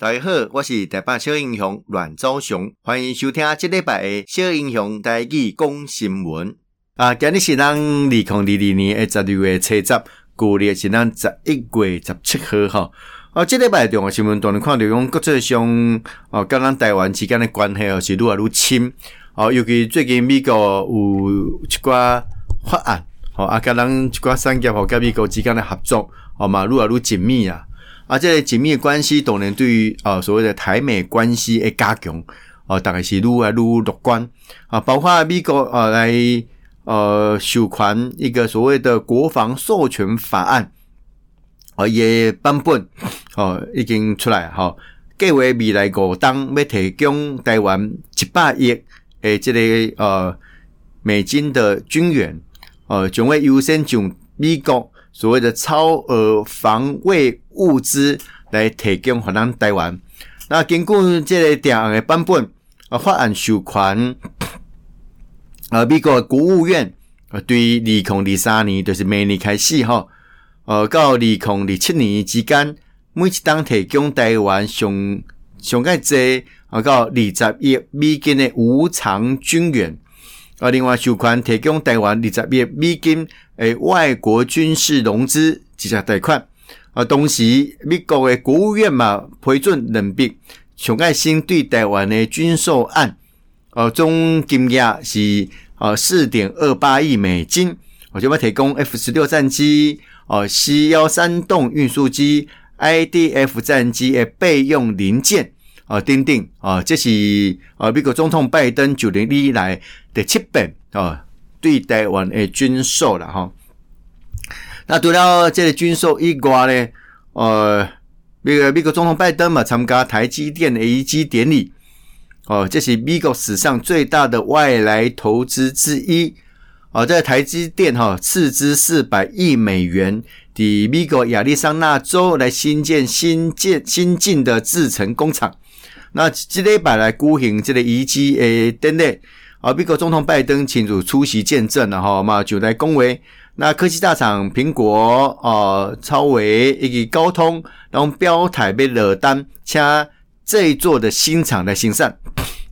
大家好，我是台北小英雄阮昭雄，欢迎收听这礼拜的小英雄台语讲新闻。啊，今日是咱二零二二年的十二月初十，旧历是咱十一月十七号哈。啊，这礼拜重要新闻当然看到讲国际上哦，跟咱台湾之间的关系哦是愈来愈亲。哦，尤其最近美国有一寡法案，哦啊，跟咱一寡产业和跟美国之间的合作，哦嘛愈来愈紧密啊。啊，这个紧密关系，当然对于啊所谓的台美关系的加强，啊，大概是愈来愈乐观啊。包括美国啊来呃授权一个所谓的国防授权法案，啊，也版本哦已经出来哈，计划未来五当要提供台湾一百亿诶，这个呃美金的军援，呃，将会优先从美国。所谓的超额防卫物资来提供给咱台湾。那根据这个条案的版本，啊，法案授权，呃，美国国务院啊，对二零二三年就是明年开始哈，呃，到二零二七年之间，每一档提供台湾上上盖济啊，到二十亿美金的无偿军援。啊，另外授权提供台湾二十亿美金诶外国军事融资直接贷款。啊，同时美国诶国务院嘛批准两笔上盖新对台湾诶军售案，呃，总金额是呃四点二八亿美金。我就要提供 F 十六战机、呃 C 幺三洞运输机、IDF 战机诶备用零件。啊，等等啊，这是啊，美国总统拜登就任以来第七遍啊，对台湾的军售了哈。那除了这个军售以外呢，呃，那个美国总统拜登嘛，参加台积电的移机典礼。哦，这是美国史上最大的外来投资之一。哦，在台积电哈，斥资四百亿美元，抵美国亚利桑那州来新建新建新进的制程工厂。那这礼拜来举行这个移机诶典礼，啊，美国总统拜登亲自出席见证了哈嘛，就来恭维。那科技大厂苹果、啊超微以及高通，然后标台被惹单，掐这一座的新厂来兴产。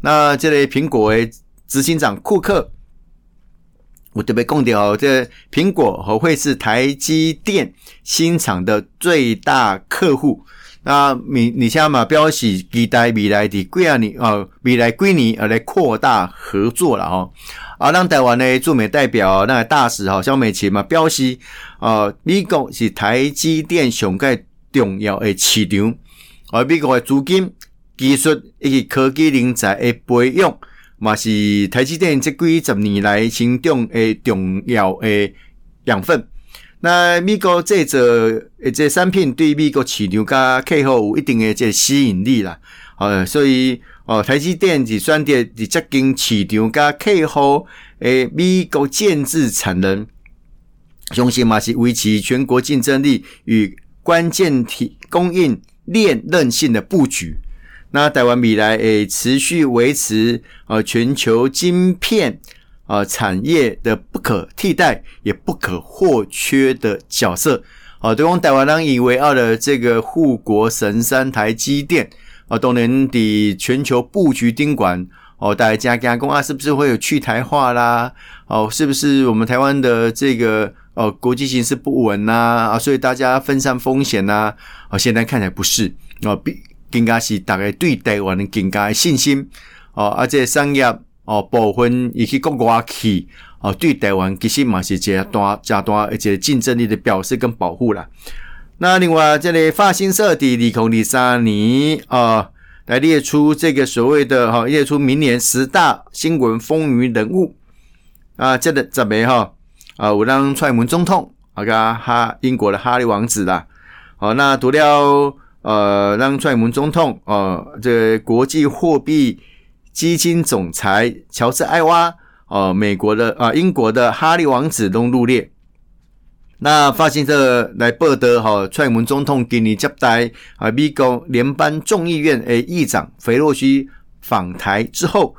那这类苹果诶执行长库克，我特别讲到，这苹果和会是台积电新厂的最大客户。啊你你像嘛表示期待未来的几啊年呃未来几年啊来扩大合作了哈啊，让台湾的驻美代表那个大使哈肖美琴嘛表示啊美国是台积电上个重要的市场，而美国的资金、技术以及科技人才的培养嘛是台积电这几十年来成长的重要的养分。那美国这个诶，这产品对美国市场加客户有一定的这吸引力啦，呃，所以哦，台积电是选择直接跟市场加客户诶，美国建制产能，相信嘛是维持全国竞争力与关键体供应链韧性的布局。那台湾未来诶，持续维持呃全球晶片。啊，产业的不可替代也不可或缺的角色。啊，对方台湾人以为傲的这个护国神山台积电，啊，都能抵全球布局盯管。哦，大家加工啊，是不是会有去台化啦？哦，是不是我们台湾的这个哦国际形势不稳呐？啊，所以大家分散风险呐？啊，现在看起来不是。啊，比更加是大家对台湾的更加信心。哦，而且商业。哦，部分以及国外企哦，对台湾其实嘛是一个大、加大而且竞争力的表示跟保护啦。那另外，这里法新社的二零二三年啊，来列出这个所谓的哈，列出明年十大新闻风云人物啊，这个怎么哈啊？我让蔡英文总统啊，跟哈英国的哈利王子啦。好，那读了呃，让蔡英文总统啊，这、国际货币。基金总裁乔治·艾娃，呃，美国的啊、呃，英国的哈利王子都入列。那发行社来报道哈，蔡英文总统给你接待啊，美国联邦众议院诶议长菲洛西访台之后，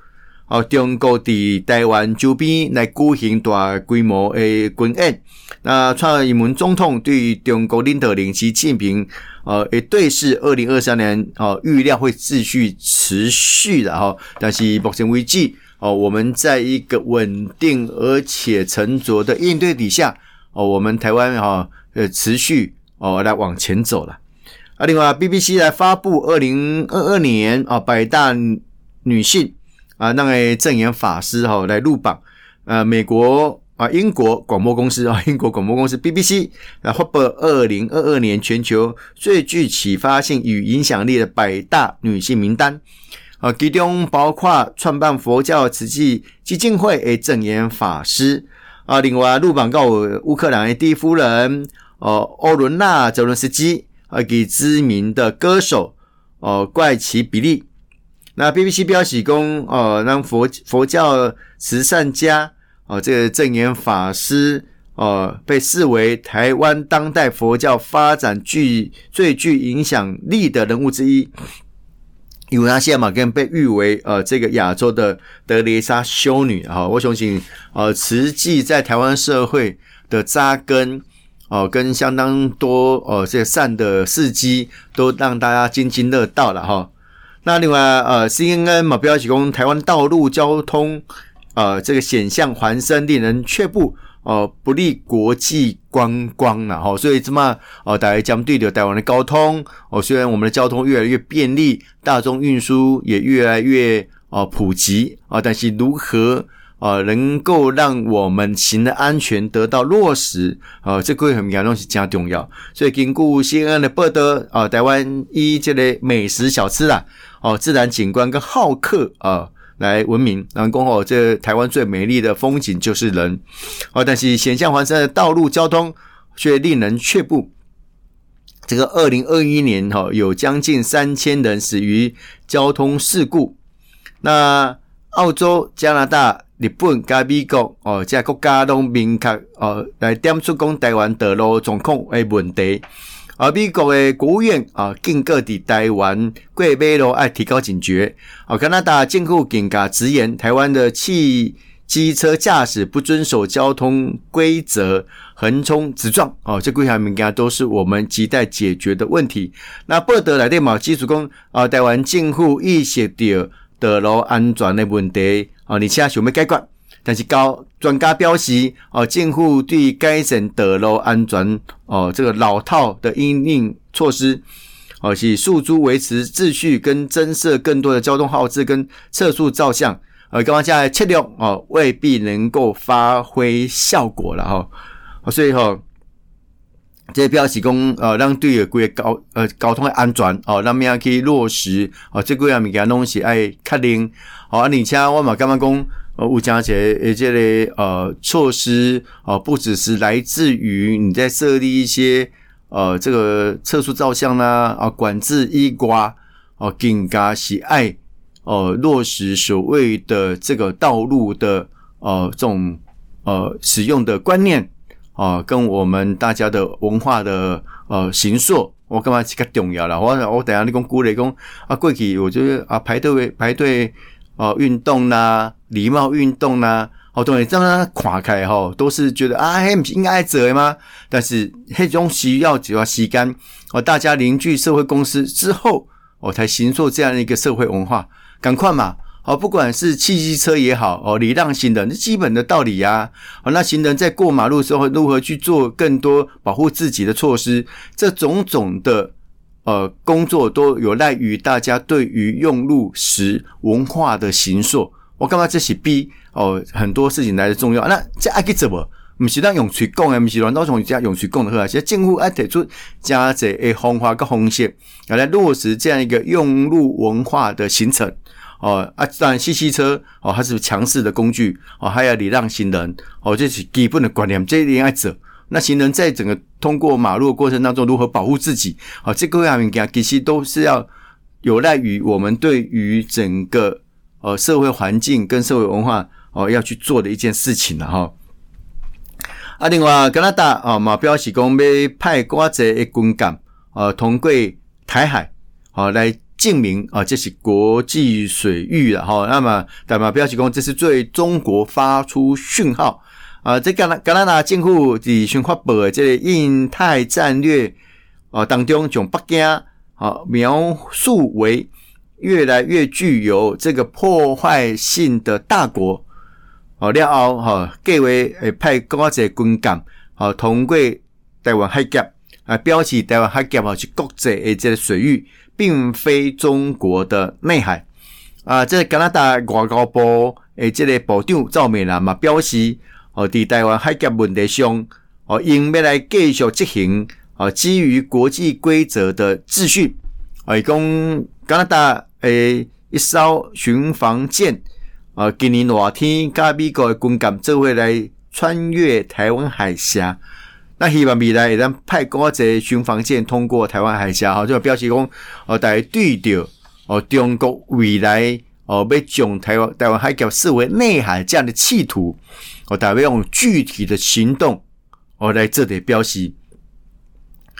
哦，中国伫台湾周边来举行大规模的军演。那蔡英文总统对中国领导人习近平，呃，也对视，二零二三年哦，预料会继续持续的哈。但是目前为止，哦，我们在一个稳定而且沉着的应对底下，哦，我们台湾哈，呃，持续哦来往前走了。啊，另外 BBC 来发布二零二二年啊百大女性啊那个证严法师哈来入榜，呃，美国。啊，英国广播公司啊，英国广播公司 BBC 啊发布二零二二年全球最具启发性与影响力的百大女性名单啊，其中包括创办佛教慈济基金会诶证严法师啊，另外入榜告乌克兰的第一夫人哦，欧伦娜泽伦斯基啊，给知名的歌手哦，怪奇比利。那 BBC 标喜公哦，让佛佛教慈善家。哦，这个证严法师哦，被视为台湾当代佛教发展具最具影响力的人物之一。因为他现在嘛，跟被誉为呃这个亚洲的德蕾莎修女啊。我相信呃，慈济在台湾社会的扎根哦，跟相当多哦这个善的事迹，都让大家津津乐道了哈。那另外呃，CNN 嘛，标题供台湾道路交通。呃，这个险象环生，令人却步，呃，不利国际观光了哈。所以这么，呃，大家将对流台湾的交通，哦，虽然我们的交通越来越便利，大众运输也越来越呃普及啊，但是如何呃能够让我们行的安全得到落实，呃，这个很严重是加重要。所以经过 CNN 的报道，啊，台湾以这类美食小吃啦，哦，自然景观跟好客啊。来闻名，然后讲哦，这台湾最美丽的风景就是人，哦，但是险象环生的道路交通却令人却步。这个二零二一年哈，有将近三千人死于交通事故。那澳洲、加拿大、日本、加美国哦，这国家都明确哦来点出讲台湾道路状况的问题。而美国的国务院啊，警告伫台湾过马路爱提高警觉。哦，加拿大政府更加直言，台湾的汽机车驾驶不遵守交通规则，横冲直撞，哦，这几项物件都是我们亟待解决的问题。那不得来电嘛，基础讲啊，台湾政府意识到道路安全的问题，啊，而且想要解决。但是高专家表示，哦，政府对改善道路安全，哦，这个老套的因应措施，哦，是诉诸维持秩序跟增设更多的交通号志跟测速照相，呃，刚刚下来测量，哦，未必能够发挥效果了哈，所以哈，这表示讲，呃，让对有关交呃交通的安全，哦，让咩可以落实，哦，这几样物件拢是爱确定，好，而且我嘛感觉讲。呃，吴佳杰，诶，这类呃措施呃，不只是来自于你在设立一些呃这个测速照相啦，啊，管制衣挂，哦，更加喜爱呃落实所谓的这个道路的呃这种呃使用的观念啊、跟我们大家的文化的呃形塑，我干嘛这个重要了？我我等下你讲鼓励讲啊，过去我觉得啊排队排队。哦，运动啦，礼貌运动啦，好多人这样垮开吼，都是觉得啊，嘿，不是应该做吗？但是那种需要只要时间哦，大家凝聚社会共识之后，我才形塑这样一个社会文化。赶快嘛，哦，不管是汽机车也好，哦，礼让行人，这基本的道理呀。哦，那行人在过马路的时候，如何去做更多保护自己的措施？这种种的。呃，工作都有赖于大家对于用路时文化的形塑。我干嘛这是比哦很多事情来的重要？那这爱去怎么？不是让用嘴讲的，不是乱刀从家用嘴讲的好啊。现在政府爱提出加这诶方法跟方式，来落实这样一个用路文化的形成。哦啊，当然，汽车哦，它是强势的工具哦，还要礼让行人哦，这是基本的观念，这一定爱走。那行人在整个通过马路的过程当中，如何保护自己？好，这个样物其实都是要有赖于我们对于整个呃社会环境跟社会文化哦要去做的一件事情了哈。啊，另外加拿大啊，嘛表示讲要派寡济的军舰呃通过台海，哦来证明啊，这是国际水域了哈。那么，代表表示讲，这是对中国发出讯号啊。这加拿加拿大政府在宣发布的这个印太战略啊当中，从北京啊描述为越来越具有这个破坏性的大国。哦，了后哈，计划会派更加侪军舰，哦，通过台湾海峡，啊，标示台湾海峡哦是国际的这个水域，并非中国的内海。啊，这加拿大外交部诶，这个部长赵美兰嘛表示，哦，伫台湾海峡问题上，哦，应要来继续执行，哦，基于国际规则的秩序。哦，讲加拿大诶一艘巡防舰。啊，今年热天，加美国的军舰就会来穿越台湾海峡。那希望未来会当派更多巡防舰通过台湾海峡，哈，就表示讲，哦，大家对着哦，中国未来哦，要将台湾台湾海峡视为内海这样的企图，哦，大家用具体的行动哦来这里表示。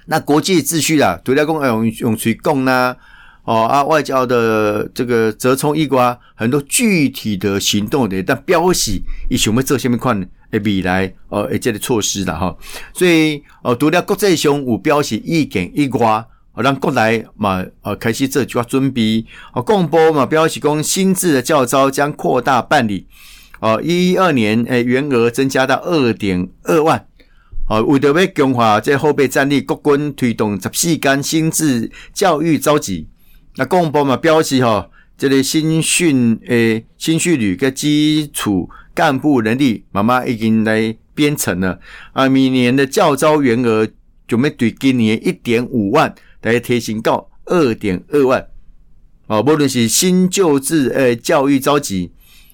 那国际秩序啦，除了讲要用用嘴讲呐。哦啊，外交的这个折冲一瓜，很多具体的行动的，但标示以什么做什么款的未来呃，一这个措施的哈，所以呃，除了国际上有标示意见一瓜，让国内嘛呃开始做就要准备，哦，公布嘛标示讲新制的教招将扩大办理，哦，一二年诶原额增加到二点二万，哦，为着要强化这后备战力，国军推动十四间新制教育召集。那公布嘛表示吼，这个新训诶新训旅的基础干部能力妈妈已经来编成了。啊，明年的教招员额准备对今年一点五万来提升到二点二万。哦，无论是新旧制诶教育召集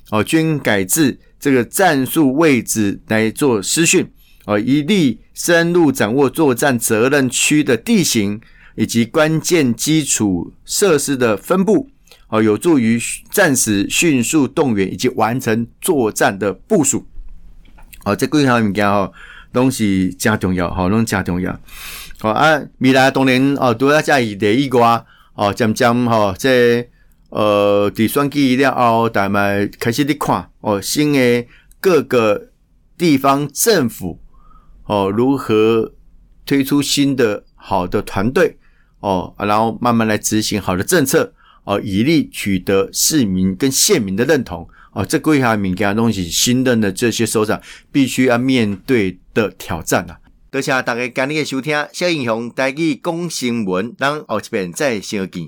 哦，均改制这个战术位置来做师训。哦，一力深入掌握作战责任区的地形。以及关键基础设施的分布，哦，有助于战时迅速动员以及完成作战的部署。哦，这几项物件吼，拢是真重要，吼，拢真重要。哦啊，未来当然哦，都要加以留意过哦，渐渐吼，这呃，伫选举了后，大家开始咧看哦，新的各个地方政府哦，如何推出新的好的团队。哦，然后慢慢来执行好的政策，哦，以力取得市民跟县民的认同。哦，这归下民间东西，新任的这些首长必须要面对的挑战啊！多谢大家今日的收听，小英雄带去讲新闻，让后一遍再相见。